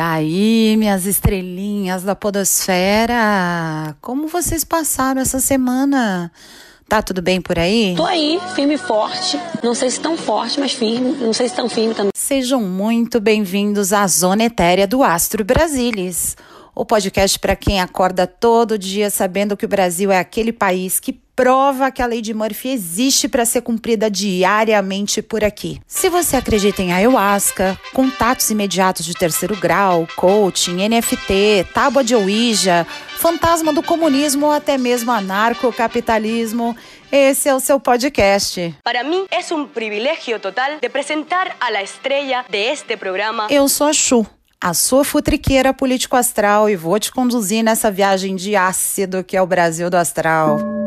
Aí, minhas estrelinhas da Podosfera, como vocês passaram essa semana? Tá tudo bem por aí? Tô aí, firme e forte. Não sei se tão forte, mas firme. Não sei se tão firme também. Sejam muito bem-vindos à Zona Etérea do Astro Brasilis. O podcast para quem acorda todo dia sabendo que o Brasil é aquele país que prova que a lei de Murphy existe para ser cumprida diariamente por aqui. Se você acredita em ayahuasca, contatos imediatos de terceiro grau, coaching, NFT, tábua de Ouija, fantasma do comunismo ou até mesmo anarcocapitalismo, esse é o seu podcast. Para mim é um privilégio total de apresentar a la estrela de este programa. Eu sou a Chu a sua futriqueira político astral e vou te conduzir nessa viagem de ácido que é o Brasil do astral.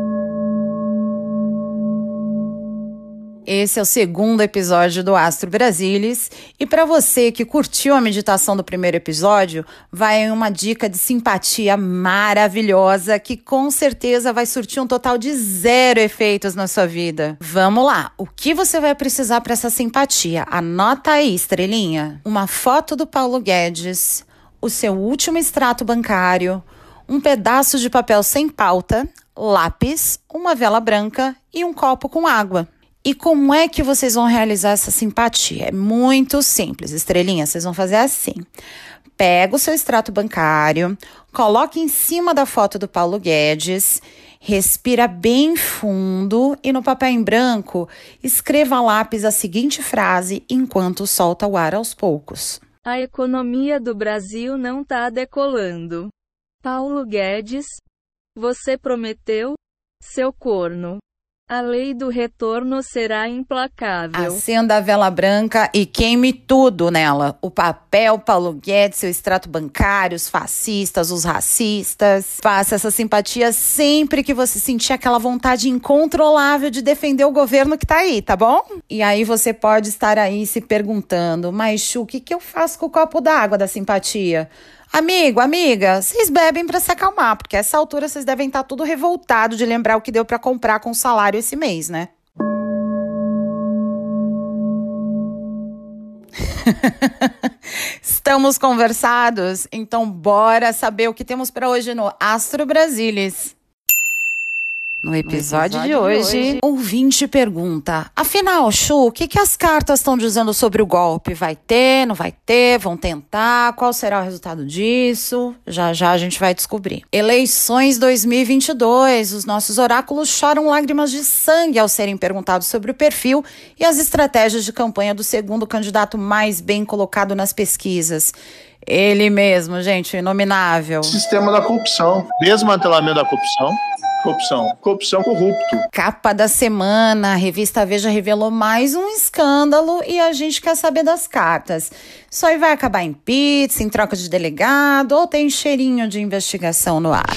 Esse é o segundo episódio do Astro Brasilis. E para você que curtiu a meditação do primeiro episódio, vai uma dica de simpatia maravilhosa que com certeza vai surtir um total de zero efeitos na sua vida. Vamos lá! O que você vai precisar para essa simpatia? Anota aí, estrelinha. Uma foto do Paulo Guedes, o seu último extrato bancário, um pedaço de papel sem pauta, lápis, uma vela branca e um copo com água. E como é que vocês vão realizar essa simpatia? É muito simples, estrelinha. Vocês vão fazer assim: pega o seu extrato bancário, coloque em cima da foto do Paulo Guedes, respira bem fundo e no papel em branco escreva a lápis a seguinte frase enquanto solta o ar aos poucos. A economia do Brasil não está decolando. Paulo Guedes, você prometeu? Seu corno. A lei do retorno será implacável. Acenda a vela branca e queime tudo nela. O papel, Paulo Guedes, seu extrato bancário, os fascistas, os racistas. Faça essa simpatia sempre que você sentir aquela vontade incontrolável de defender o governo que tá aí, tá bom? E aí você pode estar aí se perguntando, mas Chu, o que, que eu faço com o copo d'água da simpatia? Amigo, amiga, vocês bebem para se acalmar, porque essa altura vocês devem estar tá tudo revoltado de lembrar o que deu para comprar com o salário esse mês, né? Estamos conversados? Então bora saber o que temos para hoje no Astro Brasilis. No episódio, no episódio de, hoje, de hoje, ouvinte pergunta: Afinal, Chu, o que, que as cartas estão dizendo sobre o golpe? Vai ter, não vai ter? Vão tentar? Qual será o resultado disso? Já já a gente vai descobrir. Eleições 2022. Os nossos oráculos choram lágrimas de sangue ao serem perguntados sobre o perfil e as estratégias de campanha do segundo candidato mais bem colocado nas pesquisas. Ele mesmo, gente, inominável. Sistema da corrupção, desmantelamento da corrupção Corrupção. Corrupção corrupto. Capa da semana, a revista Veja revelou mais um escândalo e a gente quer saber das cartas. Isso aí vai acabar em pizza, em troca de delegado ou tem cheirinho de investigação no ar?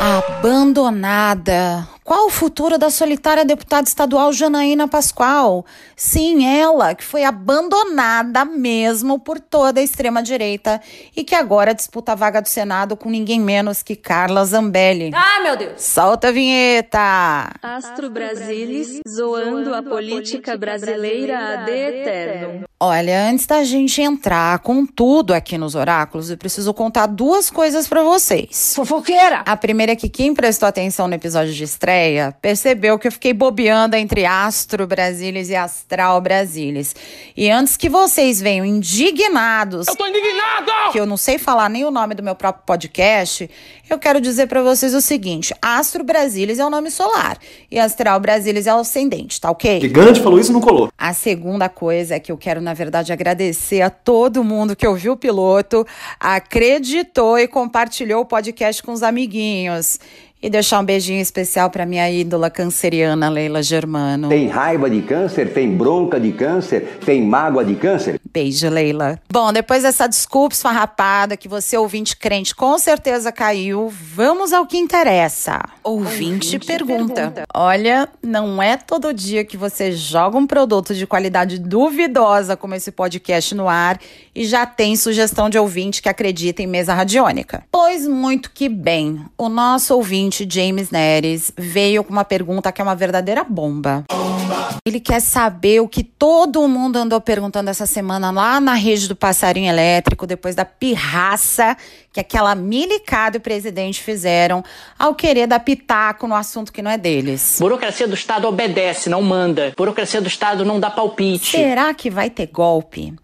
Abandonada. Qual o futuro da solitária deputada estadual Janaína Pascoal? Sim, ela, que foi abandonada mesmo por toda a extrema-direita e que agora disputa a vaga do Senado com ninguém menos que Carla Zambelli. Ah, meu Deus! Solta a vinheta! Astro Brasilis, zoando a política brasileira ad eterno. Olha, antes da gente entrar com tudo aqui nos oráculos, eu preciso contar duas coisas para vocês. Fofoqueira! A primeira é que quem prestou atenção no episódio de estreia percebeu que eu fiquei bobeando entre Astro Brasilis e Astral Brasilis. E antes que vocês venham indignados. Eu tô indignado! Que eu não sei falar nem o nome do meu próprio podcast, eu quero dizer para vocês o seguinte: Astro Brasilis é o nome solar e Astral Brasilis é o ascendente, tá ok? Gigante falou isso não colou. A segunda coisa é que eu quero, na verdade, agradecer a todo mundo que ouviu o piloto, acreditou e compartilhou o podcast com os amiguinhos. E deixar um beijinho especial para minha ídola canceriana, Leila Germano. Tem raiva de câncer, tem bronca de câncer, tem mágoa de câncer? Beijo, Leila. Bom, depois dessa desculpa esfarrapada que você, ouvinte crente, com certeza caiu, vamos ao que interessa. Ouvinte, ouvinte pergunta. pergunta. Olha, não é todo dia que você joga um produto de qualidade duvidosa como esse podcast no ar e já tem sugestão de ouvinte que acredita em mesa radiônica. Pois muito que bem, o nosso ouvinte ouvinte James Neres veio com uma pergunta que é uma verdadeira bomba. Ele quer saber o que todo mundo andou perguntando essa semana lá na rede do passarinho elétrico, depois da pirraça que aquela milicada e o presidente fizeram ao querer dar pitaco no assunto que não é deles. Burocracia do Estado obedece, não manda. Burocracia do Estado não dá palpite. Será que vai ter golpe?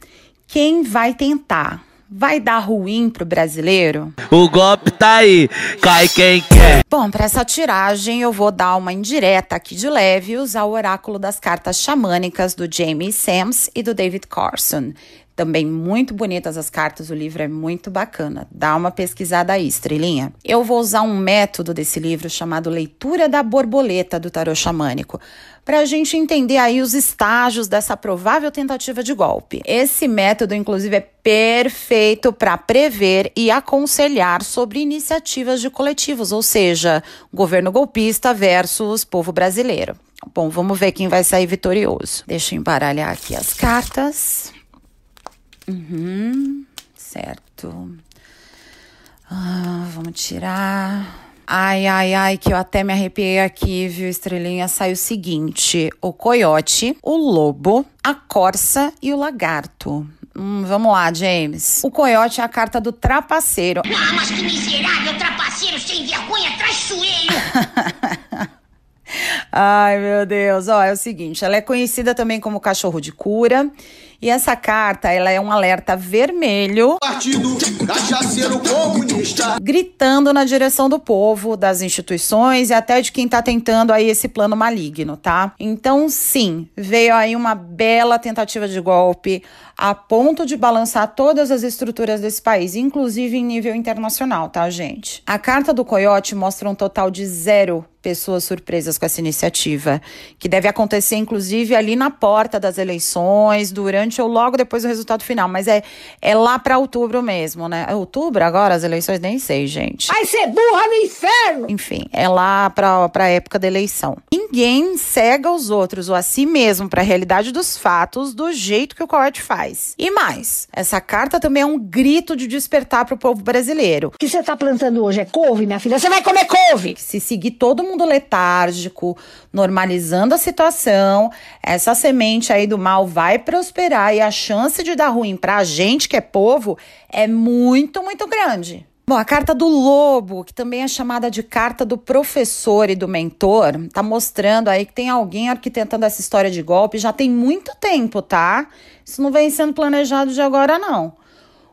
Quem vai tentar? Vai dar ruim pro brasileiro? O golpe tá aí, cai quem quer. Bom, para essa tiragem eu vou dar uma indireta aqui de leve e usar o oráculo das cartas xamânicas do Jamie Sams e do David Carson. Também muito bonitas as cartas, o livro é muito bacana. Dá uma pesquisada aí, estrelinha. Eu vou usar um método desse livro chamado Leitura da Borboleta do Tarot Xamânico, para a gente entender aí os estágios dessa provável tentativa de golpe. Esse método, inclusive, é perfeito para prever e aconselhar sobre iniciativas de coletivos, ou seja, governo golpista versus povo brasileiro. Bom, vamos ver quem vai sair vitorioso. Deixa eu embaralhar aqui as cartas. Uhum, certo. Ah, vamos tirar. Ai, ai, ai, que eu até me arrepiei aqui, viu, estrelinha? Sai o seguinte: o coiote, o lobo, a corça e o lagarto. Hum, vamos lá, James. O coiote é a carta do trapaceiro. Ah, mas que miserável, trapaceiro, sem vergonha, traiçoeiro! Ai, meu Deus. Ó, é o seguinte, ela é conhecida também como cachorro de cura. E essa carta, ela é um alerta vermelho. Partido Cachaceiro Comunista. Gritando na direção do povo, das instituições e até de quem tá tentando aí esse plano maligno, tá? Então, sim, veio aí uma bela tentativa de golpe a ponto de balançar todas as estruturas desse país, inclusive em nível internacional, tá, gente? A carta do Coyote mostra um total de zero pessoas surpresas com essa iniciativa, que deve acontecer inclusive ali na porta das eleições, durante ou logo depois do resultado final, mas é, é lá para outubro mesmo, né? É outubro agora as eleições nem sei, gente. Vai ser burra no inferno! Enfim, é lá para para época da eleição. Ninguém cega os outros ou a si mesmo para a realidade dos fatos do jeito que o Coyote faz. E mais, essa carta também é um grito de despertar para o povo brasileiro. O que você tá plantando hoje é couve, minha filha? Você vai comer couve! Se seguir todo mundo letárgico, normalizando a situação, essa semente aí do mal vai prosperar e a chance de dar ruim pra gente que é povo é muito, muito grande. Bom, a carta do lobo, que também é chamada de carta do professor e do mentor, tá mostrando aí que tem alguém arquitetando essa história de golpe já tem muito tempo, tá? Isso não vem sendo planejado de agora, não.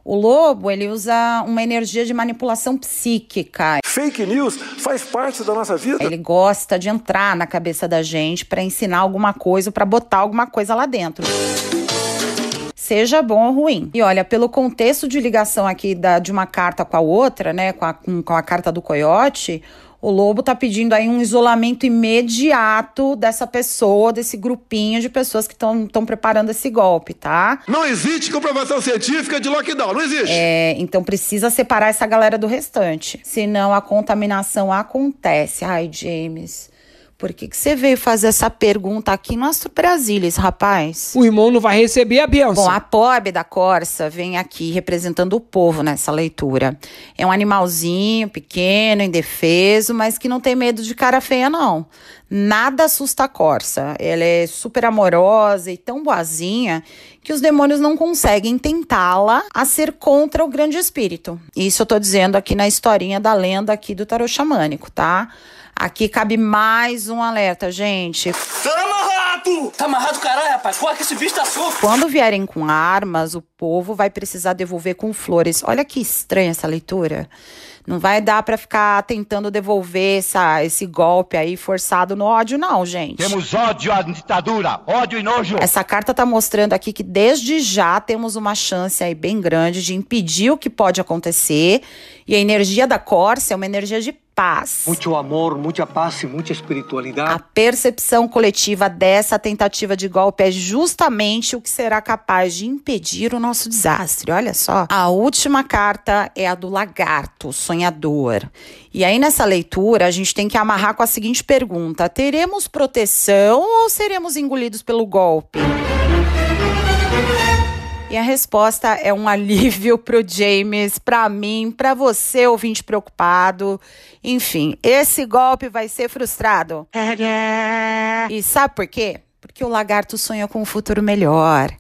O lobo, ele usa uma energia de manipulação psíquica. Fake news faz parte da nossa vida. Ele gosta de entrar na cabeça da gente para ensinar alguma coisa, para botar alguma coisa lá dentro. Seja bom ou ruim. E olha, pelo contexto de ligação aqui da, de uma carta com a outra, né, com a, com a carta do coiote, o Lobo tá pedindo aí um isolamento imediato dessa pessoa, desse grupinho de pessoas que estão preparando esse golpe, tá? Não existe comprovação científica de lockdown, não existe. É, então precisa separar essa galera do restante. Senão a contaminação acontece. Ai, James. Por que, que você veio fazer essa pergunta aqui no Astro Brasilis, rapaz? O irmão não vai receber a benção. Bom, a pobre da Corsa vem aqui representando o povo nessa leitura. É um animalzinho pequeno, indefeso, mas que não tem medo de cara feia, não. Nada assusta a Corsa. Ela é super amorosa e tão boazinha que os demônios não conseguem tentá-la a ser contra o grande espírito. Isso eu tô dizendo aqui na historinha da lenda aqui do tarot xamânico, tá? Aqui cabe mais um alerta, gente. Tá amarrado! Tá amarrado, caralho, rapaz. Corre que esse bicho tá solto. Quando vierem com armas, o povo vai precisar devolver com flores. Olha que estranha essa leitura. Não vai dar para ficar tentando devolver essa, esse golpe aí forçado no ódio, não, gente. Temos ódio à ditadura, ódio e nojo. Essa carta tá mostrando aqui que desde já temos uma chance aí bem grande de impedir o que pode acontecer. E a energia da Corsa é uma energia de paz. Muito amor, muita paz e muita espiritualidade. A percepção coletiva dessa tentativa de golpe é justamente o que será capaz de impedir o nosso desastre. Olha só. A última carta é a do lagarto, sonhador. E aí nessa leitura a gente tem que amarrar com a seguinte pergunta: teremos proteção ou seremos engolidos pelo golpe? E a resposta é um alívio pro James, para mim, para você, ouvinte preocupado. Enfim, esse golpe vai ser frustrado. E sabe por quê? Porque o lagarto sonha com um futuro melhor,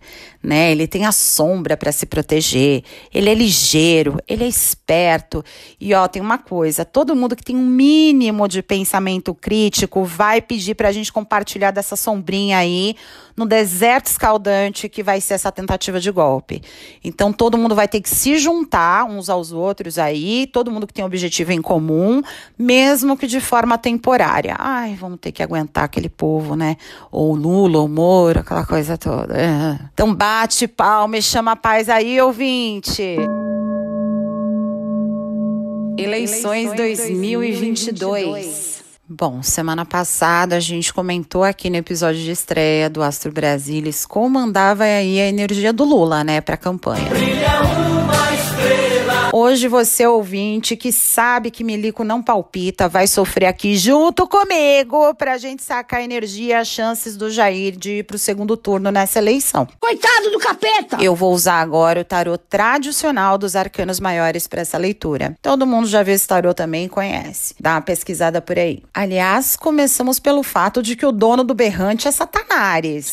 né? Ele tem a sombra para se proteger, ele é ligeiro, ele é esperto. E ó, tem uma coisa, todo mundo que tem um mínimo de pensamento crítico vai pedir para a gente compartilhar dessa sombrinha aí no deserto escaldante que vai ser essa tentativa de golpe. Então todo mundo vai ter que se juntar uns aos outros aí, todo mundo que tem um objetivo em comum, mesmo que de forma temporária. Ai, vamos ter que aguentar aquele povo, né? Ou Lula, ou Moro, aquela coisa toda. É. Então bate palma e chama a paz aí, ouvinte. Eleições 2022. Bom, semana passada a gente comentou aqui no episódio de estreia do Astro Brasilis como andava aí a energia do Lula, né, para a campanha. Brilha. Hoje você ouvinte que sabe que Milico não palpita, vai sofrer aqui junto comigo pra gente sacar a energia e as chances do Jair de ir pro segundo turno nessa eleição. Coitado do capeta! Eu vou usar agora o tarô tradicional dos arcanos maiores para essa leitura. Todo mundo já viu esse tarô também e conhece. Dá uma pesquisada por aí. Aliás, começamos pelo fato de que o dono do berrante é Satanares.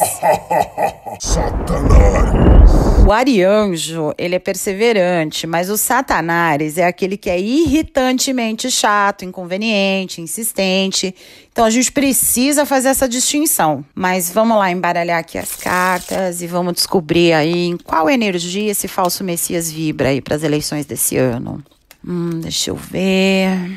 Satanares! O Arianjo, ele é perseverante, mas o Satanares é aquele que é irritantemente chato, inconveniente, insistente. Então a gente precisa fazer essa distinção. Mas vamos lá embaralhar aqui as cartas e vamos descobrir aí em qual energia esse falso Messias vibra aí para as eleições desse ano. Hum, deixa eu ver.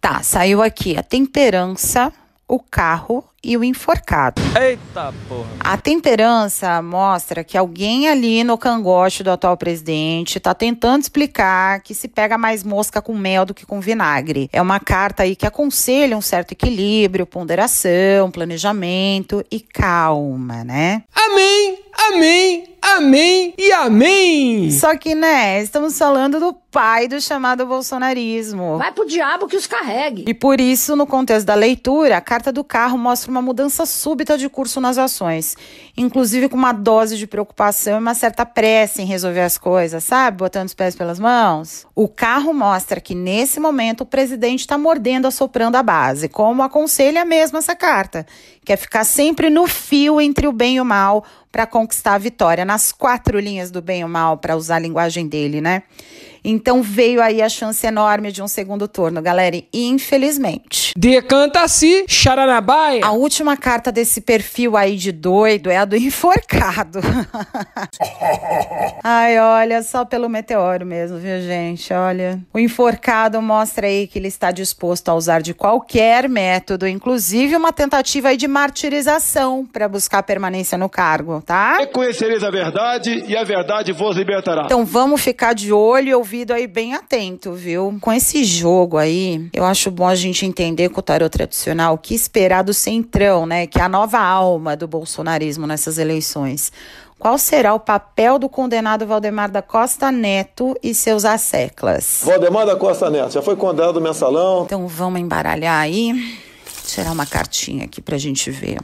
Tá, saiu aqui a temperança o carro e o enforcado. Eita porra! A temperança mostra que alguém ali no cangote do atual presidente está tentando explicar que se pega mais mosca com mel do que com vinagre. É uma carta aí que aconselha um certo equilíbrio, ponderação, planejamento e calma, né? Amém! Amém! Amém e amém! Só que, né, estamos falando do pai do chamado bolsonarismo. Vai pro diabo que os carregue. E por isso, no contexto da leitura, a carta do carro mostra uma mudança súbita de curso nas ações, inclusive com uma dose de preocupação e uma certa pressa em resolver as coisas, sabe? Botando os pés pelas mãos. O carro mostra que nesse momento o presidente está mordendo, assoprando a base, como aconselha mesmo essa carta, que é ficar sempre no fio entre o bem e o mal para conquistar a vitória, nas quatro linhas do bem e o mal, para usar a linguagem dele, né? Então veio aí a chance enorme de um segundo turno, galera. Infelizmente. Decanta-se, charanabaia. A última carta desse perfil aí de doido é a do enforcado. Ai, olha, só pelo meteoro mesmo, viu, gente? Olha. O enforcado mostra aí que ele está disposto a usar de qualquer método, inclusive uma tentativa aí de martirização para buscar permanência no cargo, tá? Reconhecereis a verdade e a verdade vos libertará. Então vamos ficar de olho e ouvido aí bem atento, viu? Com esse jogo aí, eu acho bom a gente entender com o tarot tradicional o que esperar do centrão, né? Que é a nova alma do bolsonarismo nessas eleições. Qual será o papel do condenado Valdemar da Costa Neto e seus asseclas? Valdemar da Costa Neto, já foi condenado no mensalão. Então vamos embaralhar aí. Tirar uma cartinha aqui pra gente ver.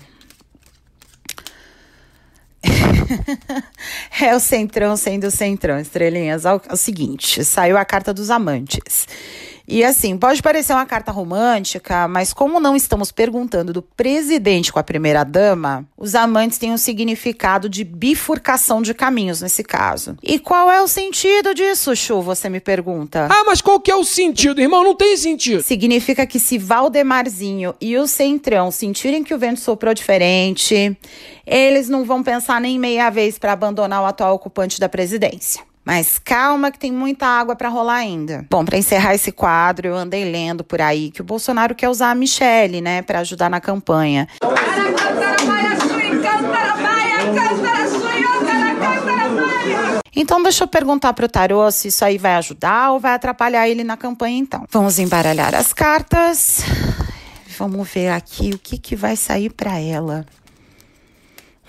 é o centrão sendo o centrão, estrelinhas. É é o seguinte: saiu a carta dos amantes. E assim, pode parecer uma carta romântica, mas como não estamos perguntando do presidente com a primeira dama, os amantes têm um significado de bifurcação de caminhos nesse caso. E qual é o sentido disso, Chu? Você me pergunta. Ah, mas qual que é o sentido, irmão? Não tem sentido. Significa que se Valdemarzinho e o Centrão sentirem que o vento soprou diferente, eles não vão pensar nem meia vez para abandonar o atual ocupante da presidência. Mas calma que tem muita água para rolar ainda. Bom, para encerrar esse quadro, eu andei lendo por aí que o Bolsonaro quer usar a Michelle, né, para ajudar na campanha. Então deixa eu perguntar pro tarô se isso aí vai ajudar ou vai atrapalhar ele na campanha então. Vamos embaralhar as cartas. Vamos ver aqui o que que vai sair para ela.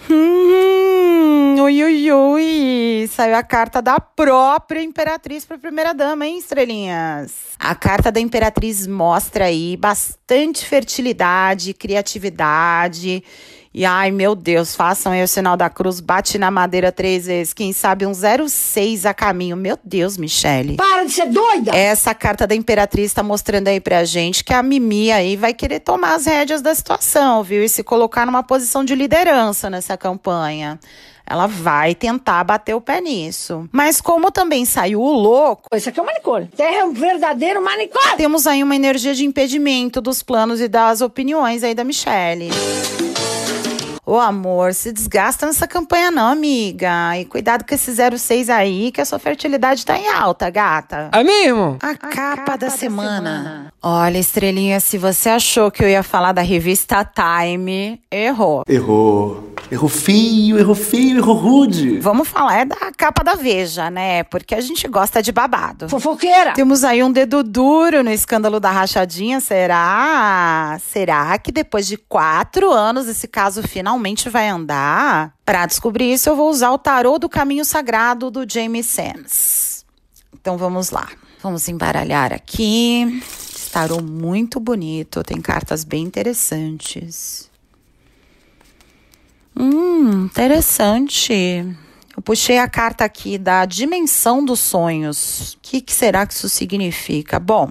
Hum, ui, ui, ui. Saiu a carta da própria Imperatriz para a primeira dama, hein, estrelinhas? A carta da Imperatriz mostra aí bastante fertilidade, criatividade E ai, meu Deus, façam aí o sinal da cruz, bate na madeira três vezes. Quem sabe um 06 a caminho. Meu Deus, Michele. Para de ser doida! Essa carta da Imperatriz tá mostrando aí pra gente que a Mimi aí vai querer tomar as rédeas da situação, viu? E se colocar numa posição de liderança nessa campanha. Ela vai tentar bater o pé nisso. Mas como também saiu o louco. Isso aqui é um manicômio. Terra é um verdadeiro manicômio. Temos aí uma energia de impedimento dos planos e das opiniões aí da Michelle. Ô amor, se desgasta nessa campanha não, amiga. E cuidado com esse 06 aí, que a sua fertilidade tá em alta, gata. Amém, irmão? A, a capa, capa, da, da semana. semana. Olha, estrelinha, se você achou que eu ia falar da revista Time, errou. Errou. Errou feio, errou feio, errou rude. Vamos falar é da capa da Veja, né? Porque a gente gosta de babado. Fofoqueira! Temos aí um dedo duro no escândalo da rachadinha, será? Será que depois de quatro anos esse caso finalmente vai andar? Para descobrir isso, eu vou usar o tarô do caminho sagrado do James Sands. Então vamos lá. Vamos embaralhar aqui. Esse tarô muito bonito, tem cartas bem interessantes. Hum, interessante. Eu puxei a carta aqui da dimensão dos sonhos. O que, que será que isso significa? Bom,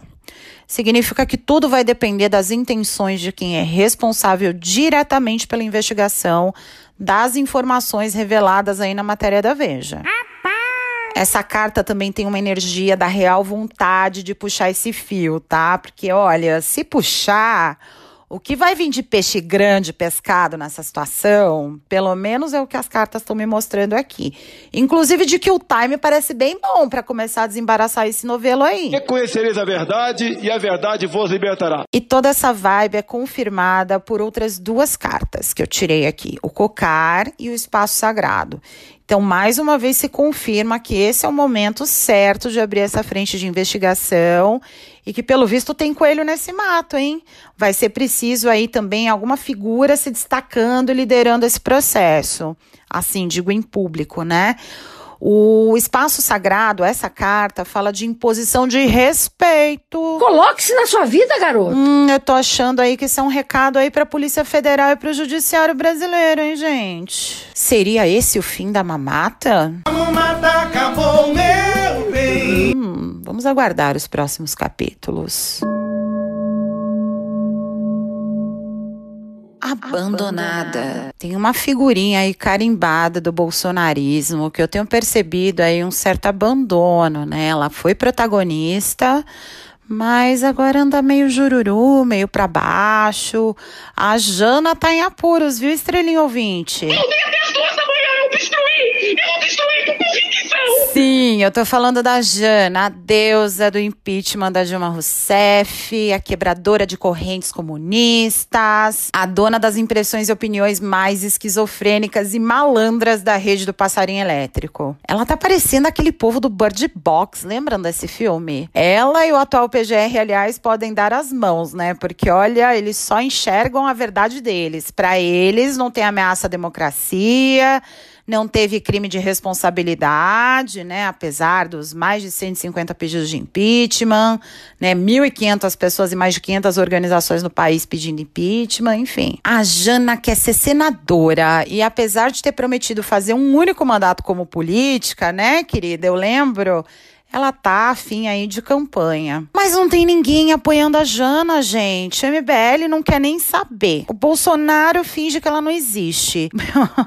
significa que tudo vai depender das intenções de quem é responsável diretamente pela investigação das informações reveladas aí na matéria da Veja. Essa carta também tem uma energia da real vontade de puxar esse fio, tá? Porque olha, se puxar, o que vai vir de peixe grande pescado nessa situação, pelo menos é o que as cartas estão me mostrando aqui. Inclusive de que o time parece bem bom para começar a desembaraçar esse novelo aí. Reconhecereis a verdade e a verdade vos libertará. E toda essa vibe é confirmada por outras duas cartas que eu tirei aqui: o cocar e o espaço sagrado. Então, mais uma vez se confirma que esse é o momento certo de abrir essa frente de investigação e que, pelo visto, tem coelho nesse mato, hein? Vai ser preciso aí também alguma figura se destacando e liderando esse processo. Assim, digo em público, né? O espaço sagrado, essa carta, fala de imposição de respeito. Coloque-se na sua vida, garoto. Hum, eu tô achando aí que isso é um recado aí pra Polícia Federal e pro Judiciário Brasileiro, hein, gente? Seria esse o fim da mamata? A mamata acabou, meu bem. Hum, vamos aguardar os próximos capítulos. Abandonada. Tem uma figurinha aí carimbada do bolsonarismo que eu tenho percebido aí um certo abandono, né? Ela foi protagonista, mas agora anda meio jururu, meio para baixo. A Jana tá em apuros, viu, estrelinho ouvinte? Eu dei até as duas da manhã, eu destruí! Eu convicção! Sim, eu tô falando da Jana, a deusa do impeachment da Dilma Rousseff, a quebradora de correntes comunistas, a dona das impressões e opiniões mais esquizofrênicas e malandras da rede do passarinho elétrico. Ela tá parecendo aquele povo do Bird Box, lembram desse filme? Ela e o atual PGR, aliás, podem dar as mãos, né? Porque olha, eles só enxergam a verdade deles. Para eles não tem ameaça à democracia, não teve crime de responsabilidade, né, apesar dos mais de 150 pedidos de impeachment, né, 1.500 pessoas e mais de 500 organizações no país pedindo impeachment, enfim. A Jana quer ser senadora e apesar de ter prometido fazer um único mandato como política, né, querida, eu lembro ela tá afim aí de campanha. Mas não tem ninguém apoiando a Jana, gente. A MBL não quer nem saber. O Bolsonaro finge que ela não existe.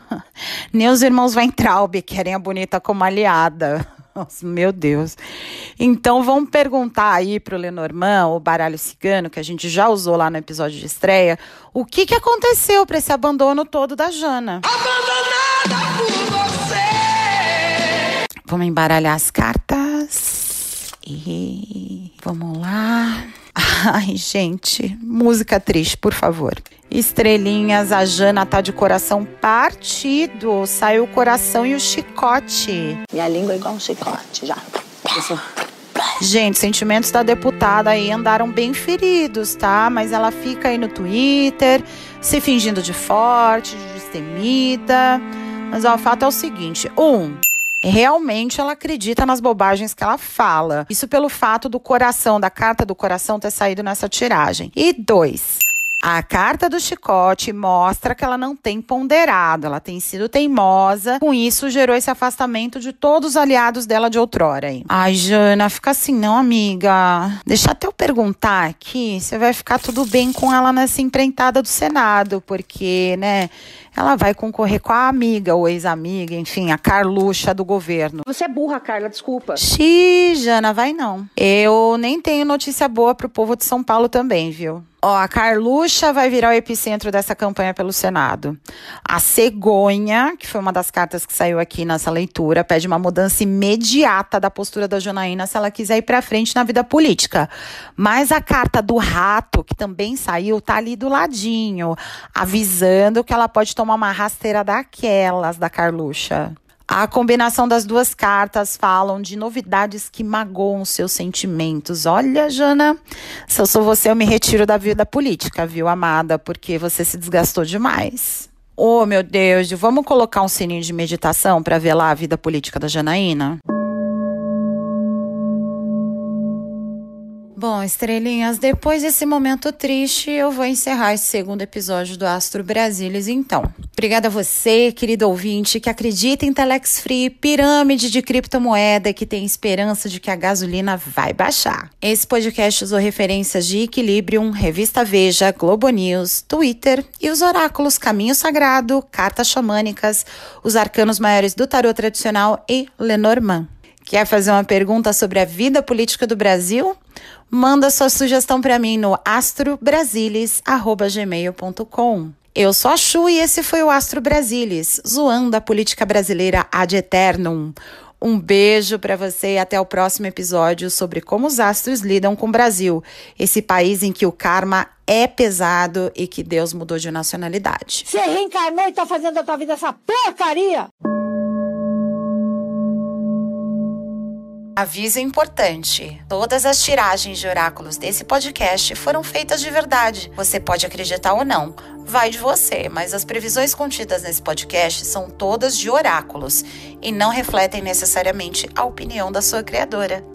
nem os irmãos Weintraub querem a bonita como aliada. Nossa, meu Deus. Então vamos perguntar aí pro Lenormand, o baralho cigano, que a gente já usou lá no episódio de estreia, o que, que aconteceu para esse abandono todo da Jana. Abandonada por você! Vamos embaralhar as cartas. E vamos lá. Ai, gente, música triste, por favor. Estrelinhas, a Jana tá de coração partido. Saiu o coração e o chicote. Minha língua é igual um chicote, já. Gente, sentimentos da deputada aí andaram bem feridos, tá? Mas ela fica aí no Twitter, se fingindo de forte, de destemida. Mas ó, o fato é o seguinte: um, realmente ela acredita nas bobagens que ela fala. Isso pelo fato do coração, da carta do coração ter saído nessa tiragem. E dois, A carta do chicote mostra que ela não tem ponderado, ela tem sido teimosa. Com isso, gerou esse afastamento de todos os aliados dela de outrora. Aí. Ai, Jana, fica assim não, amiga. Deixa até eu perguntar aqui se vai ficar tudo bem com ela nessa empreitada do Senado, porque, né, ela vai concorrer com a amiga ou ex-amiga, enfim, a Carluxa do governo. Você é burra, Carla, desculpa. Xi, Jana, vai não. Eu nem tenho notícia boa pro povo de São Paulo também, viu? Ó, a Carluxa vai virar o epicentro dessa campanha pelo Senado. A Cegonha, que foi uma das cartas que saiu aqui nessa leitura, pede uma mudança imediata da postura da Janaína se ela quiser ir para frente na vida política. Mas a carta do rato, que também saiu, tá ali do ladinho, avisando que ela pode tomar uma rasteira daquelas da Carluxa. A combinação das duas cartas falam de novidades que magoam seus sentimentos. Olha, Jana, se eu sou você, eu me retiro da vida política, viu, amada? Porque você se desgastou demais. Oh, meu Deus, vamos colocar um sininho de meditação para ver lá a vida política da Janaína? Bom, estrelinhas, depois desse momento triste, eu vou encerrar esse segundo episódio do Astro Brasilis, então. Obrigada a você, querido ouvinte, que acredita em Telex Free, pirâmide de criptomoeda que tem esperança de que a gasolina vai baixar. Esse podcast usou referências de Equilibrium, Revista Veja, Globo News, Twitter e os oráculos Caminho Sagrado, Cartas Xamânicas, os arcanos maiores do tarot tradicional e Lenormand. Quer fazer uma pergunta sobre a vida política do Brasil? Manda sua sugestão para mim no astrobrasilis@gmail.com. Eu sou a Chu e esse foi o Astro Brasilis, zoando a política brasileira ad eternum. Um beijo para você e até o próximo episódio sobre como os astros lidam com o Brasil, esse país em que o karma é pesado e que Deus mudou de nacionalidade. Você reencarnou e tá fazendo da tua vida essa porcaria! Aviso importante: todas as tiragens de oráculos desse podcast foram feitas de verdade. Você pode acreditar ou não, vai de você, mas as previsões contidas nesse podcast são todas de oráculos e não refletem necessariamente a opinião da sua criadora.